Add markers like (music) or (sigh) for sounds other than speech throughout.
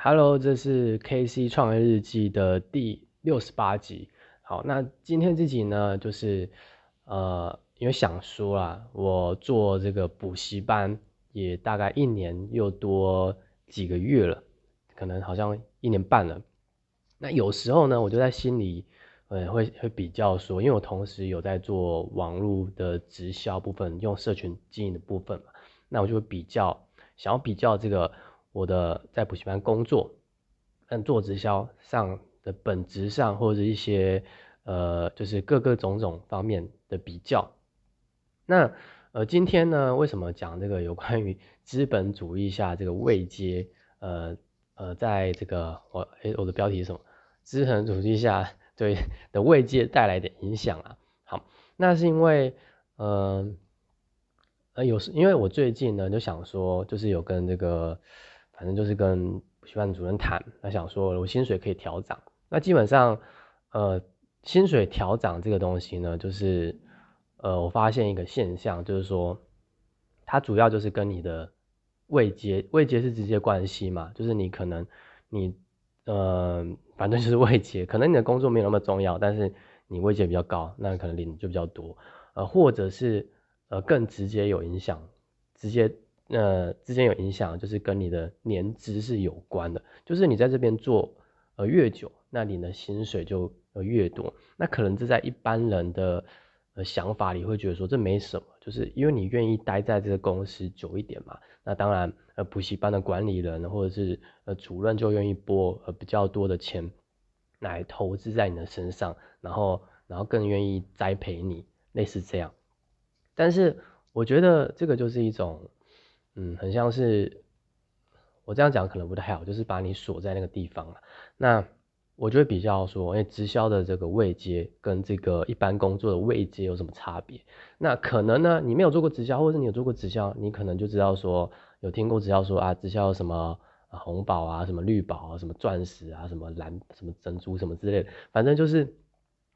Hello，这是 KC 创业日记的第六十八集。好，那今天这集呢，就是呃，因为想说啊，我做这个补习班也大概一年又多几个月了，可能好像一年半了。那有时候呢，我就在心里呃会会比较说，因为我同时有在做网络的直销部分，用社群经营的部分嘛，那我就会比较想要比较这个。我的在补习班工作，但做直销上的本质上，或者一些呃，就是各个种种方面的比较。那呃，今天呢，为什么讲这个有关于资本主义下这个位阶？呃呃，在这个我诶，我的标题是什么？资本主义下对的位阶带来的影响啊。好，那是因为呃呃，有时因为我最近呢就想说，就是有跟这个。反正就是跟补习班主任谈，他想说我薪水可以调涨。那基本上，呃，薪水调涨这个东西呢，就是呃，我发现一个现象，就是说，它主要就是跟你的位阶，位阶是直接关系嘛，就是你可能你呃，反正就是位阶，可能你的工作没有那么重要，但是你位阶比较高，那可能领就比较多，呃，或者是呃更直接有影响，直接。那之间有影响，就是跟你的年资是有关的，就是你在这边做呃越久，那你的薪水就呃越多。那可能这在一般人的呃想法里会觉得说这没什么，就是因为你愿意待在这个公司久一点嘛。那当然呃补习班的管理人或者是呃主任就愿意拨呃比较多的钱来投资在你的身上，然后然后更愿意栽培你，类似这样。但是我觉得这个就是一种。嗯，很像是我这样讲可能不太好，就是把你锁在那个地方了。那我就会比较说，因为，直销的这个位阶跟这个一般工作的位阶有什么差别？那可能呢，你没有做过直销，或者你有做过直销，你可能就知道说，有听过直销说啊，直销什么红宝啊，什么绿宝啊，什么钻石啊，什么蓝什么珍珠什么之类的，反正就是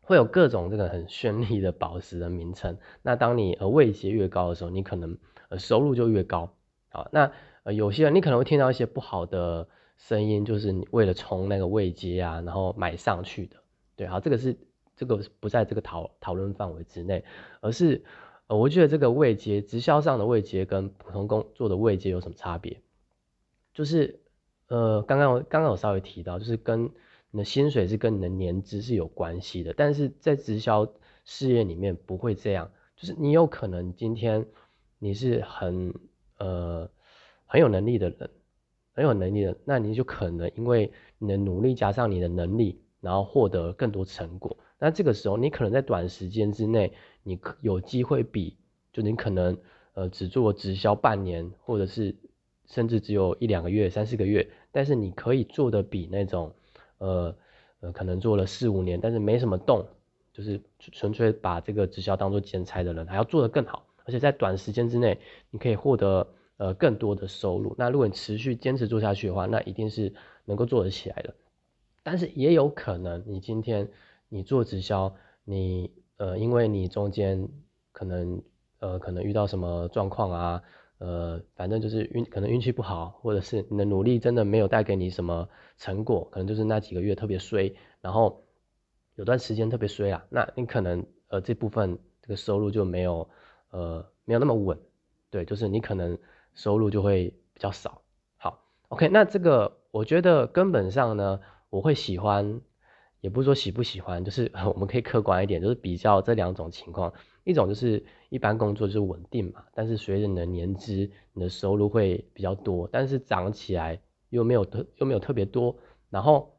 会有各种这个很绚丽的宝石的名称。那当你呃位阶越高的时候，你可能呃收入就越高。好，那呃有些人你可能会听到一些不好的声音，就是你为了冲那个位阶啊，然后买上去的，对，好，这个是这个不在这个讨讨论范围之内，而是呃我觉得这个位阶直销上的位阶跟普通工作的位阶有什么差别？就是呃刚刚刚刚有稍微提到，就是跟你的薪水是跟你的年资是有关系的，但是在直销事业里面不会这样，就是你有可能今天你是很呃，很有能力的人，很有能力的，那你就可能因为你的努力加上你的能力，然后获得更多成果。那这个时候，你可能在短时间之内，你有机会比，就你可能呃只做直销半年，或者是甚至只有一两个月、三四个月，但是你可以做的比那种呃呃可能做了四五年，但是没什么动，就是纯粹把这个直销当做兼差的人，还要做得更好。而且在短时间之内，你可以获得呃更多的收入。那如果你持续坚持做下去的话，那一定是能够做得起来的。但是也有可能，你今天你做直销，你呃因为你中间可能呃可能遇到什么状况啊，呃反正就是运可能运气不好，或者是你的努力真的没有带给你什么成果，可能就是那几个月特别衰，然后有段时间特别衰啊，那你可能呃这部分这个收入就没有。呃，没有那么稳，对，就是你可能收入就会比较少。好，OK，那这个我觉得根本上呢，我会喜欢，也不是说喜不喜欢，就是 (laughs) 我们可以客观一点，就是比较这两种情况，一种就是一般工作就是稳定嘛，但是随着你的年资，你的收入会比较多，但是涨起来又没有特又没有特别多，然后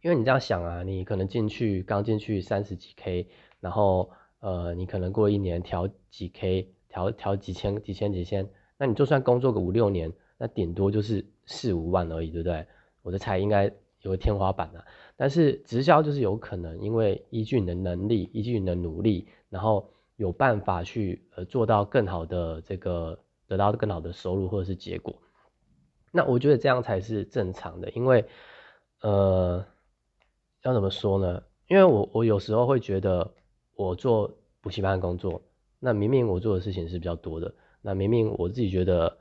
因为你这样想啊，你可能进去刚进去三十几 K，然后。呃，你可能过一年调几 K，调调几千几千几千，那你就算工作个五六年，那顶多就是四五万而已，对不对？我的猜应该有个天花板的。但是直销就是有可能，因为依据你的能力，依据你的努力，然后有办法去呃做到更好的这个，得到更好的收入或者是结果。那我觉得这样才是正常的，因为呃，要怎么说呢？因为我我有时候会觉得。我做补习班的工作，那明明我做的事情是比较多的，那明明我自己觉得，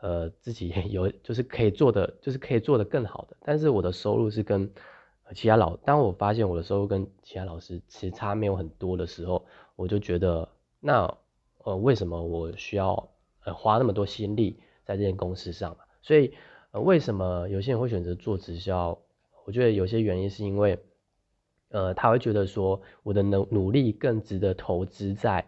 呃自己有就是可以做的就是可以做的更好的，但是我的收入是跟其他老，当我发现我的收入跟其他老师其实差没有很多的时候，我就觉得那呃为什么我需要呃花那么多心力在这间公司上？所以呃为什么有些人会选择做直销？我觉得有些原因是因为呃他会觉得说我的努努力更值得投资在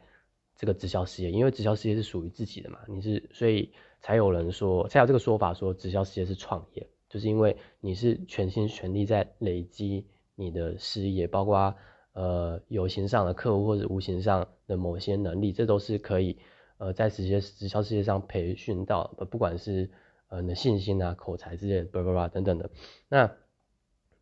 这个直销事业，因为直销事业是属于自己的嘛，你是所以才有人说才有这个说法说直销事业是创业。就是因为你是全心全力在累积你的事业，包括呃有形上的客户或者无形上的某些能力，这都是可以呃在直接直销事业上培训到，不管是呃你的信心啊、口才之类的，叭叭叭等等的。那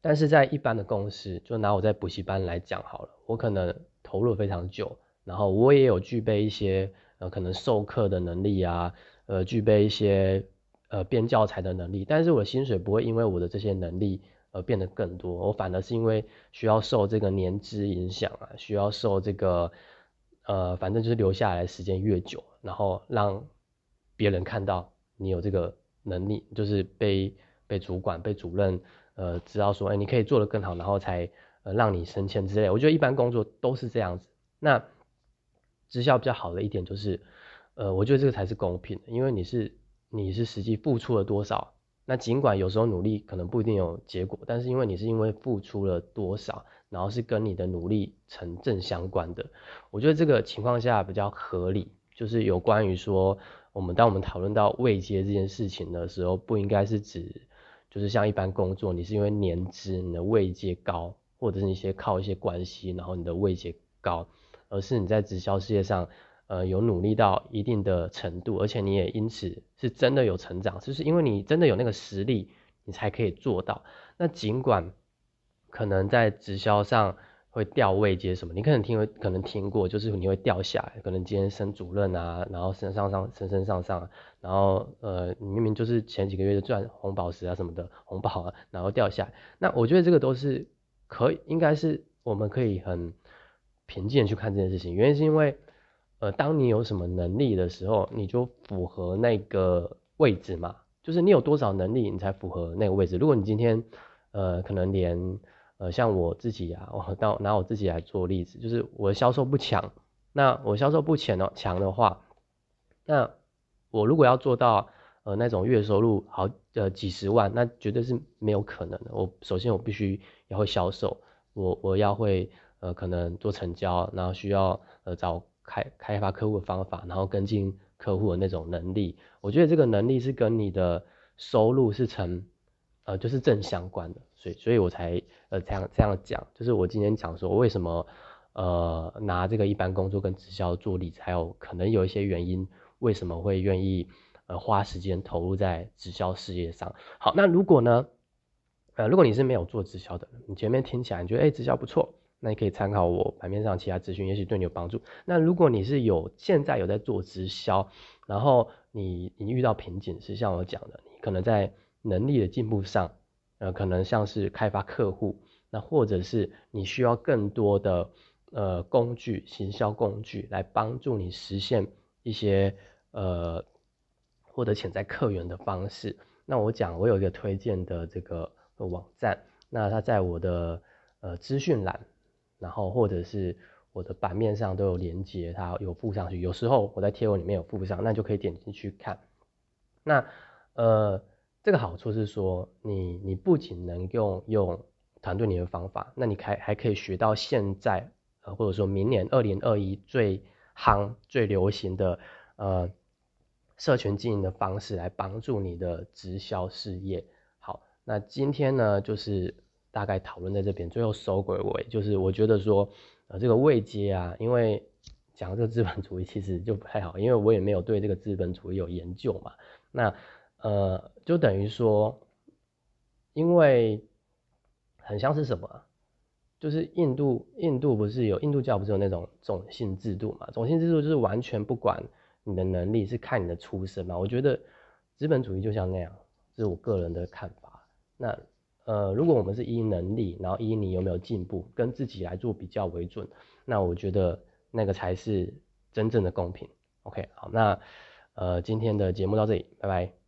但是在一般的公司，就拿我在补习班来讲好了，我可能投入非常久，然后我也有具备一些呃可能授课的能力啊，呃具备一些。呃，编教材的能力，但是我薪水不会因为我的这些能力而变得更多，我反而是因为需要受这个年资影响啊，需要受这个呃，反正就是留下来时间越久，然后让别人看到你有这个能力，就是被被主管、被主任呃知道说，哎，你可以做得更好，然后才呃让你升迁之类。我觉得一般工作都是这样子。那绩效比较好的一点就是，呃，我觉得这个才是公平的，因为你是。你是实际付出了多少？那尽管有时候努力可能不一定有结果，但是因为你是因为付出了多少，然后是跟你的努力成正相关的，我觉得这个情况下比较合理。就是有关于说，我们当我们讨论到未接这件事情的时候，不应该是指就是像一般工作，你是因为年资你的位阶高，或者是一些靠一些关系，然后你的位阶高，而是你在直销事业上。呃，有努力到一定的程度，而且你也因此是真的有成长，就是因为你真的有那个实力，你才可以做到。那尽管可能在直销上会掉位阶什么，你可能听可能听过，就是你会掉下来，可能今天升主任啊，然后升上上升升上上，然后呃，你明明就是前几个月就赚红宝石啊什么的红宝啊，然后掉下来。那我觉得这个都是可以，应该是我们可以很平静去看这件事情，原因是因为。呃，当你有什么能力的时候，你就符合那个位置嘛。就是你有多少能力，你才符合那个位置。如果你今天，呃，可能连，呃，像我自己啊，我到拿我自己来做例子，就是我销售不强，那我销售不强的强的话，那我如果要做到，呃，那种月收入好，呃，几十万，那绝对是没有可能的。我首先我必须要会销售，我我要会，呃，可能做成交，然后需要，呃，找。开开发客户的方法，然后跟进客户的那种能力，我觉得这个能力是跟你的收入是成呃就是正相关的，所以所以我才呃这样这样讲，就是我今天讲说为什么呃拿这个一般工作跟直销做例子，还有可能有一些原因为什么会愿意呃花时间投入在直销事业上。好，那如果呢呃如果你是没有做直销的，你前面听起来你觉得哎直销不错。那你可以参考我版面上其他资讯，也许对你有帮助。那如果你是有现在有在做直销，然后你你遇到瓶颈是像我讲的，你可能在能力的进步上，呃，可能像是开发客户，那或者是你需要更多的呃工具，行销工具来帮助你实现一些呃获得潜在客源的方式。那我讲我有一个推荐的这个网站，那它在我的呃资讯栏。然后或者是我的版面上都有连接，它有附上去。有时候我在贴文里面有附上，那就可以点进去看。那呃，这个好处是说，你你不仅能用用团队里的方法，那你还还可以学到现在呃或者说明年二零二一最夯最流行的呃社群经营的方式，来帮助你的直销事业。好，那今天呢就是。大概讨论在这边，最后收归尾，就是我觉得说，呃，这个未接啊，因为讲这个资本主义其实就不太好，因为我也没有对这个资本主义有研究嘛。那呃，就等于说，因为很像是什么，就是印度，印度不是有印度教不是有那种种姓制度嘛？种姓制度就是完全不管你的能力，是看你的出身嘛。我觉得资本主义就像那样，这是我个人的看法。那。呃，如果我们是依能力，然后依你有没有进步，跟自己来做比较为准，那我觉得那个才是真正的公平。OK，好，那呃今天的节目到这里，拜拜。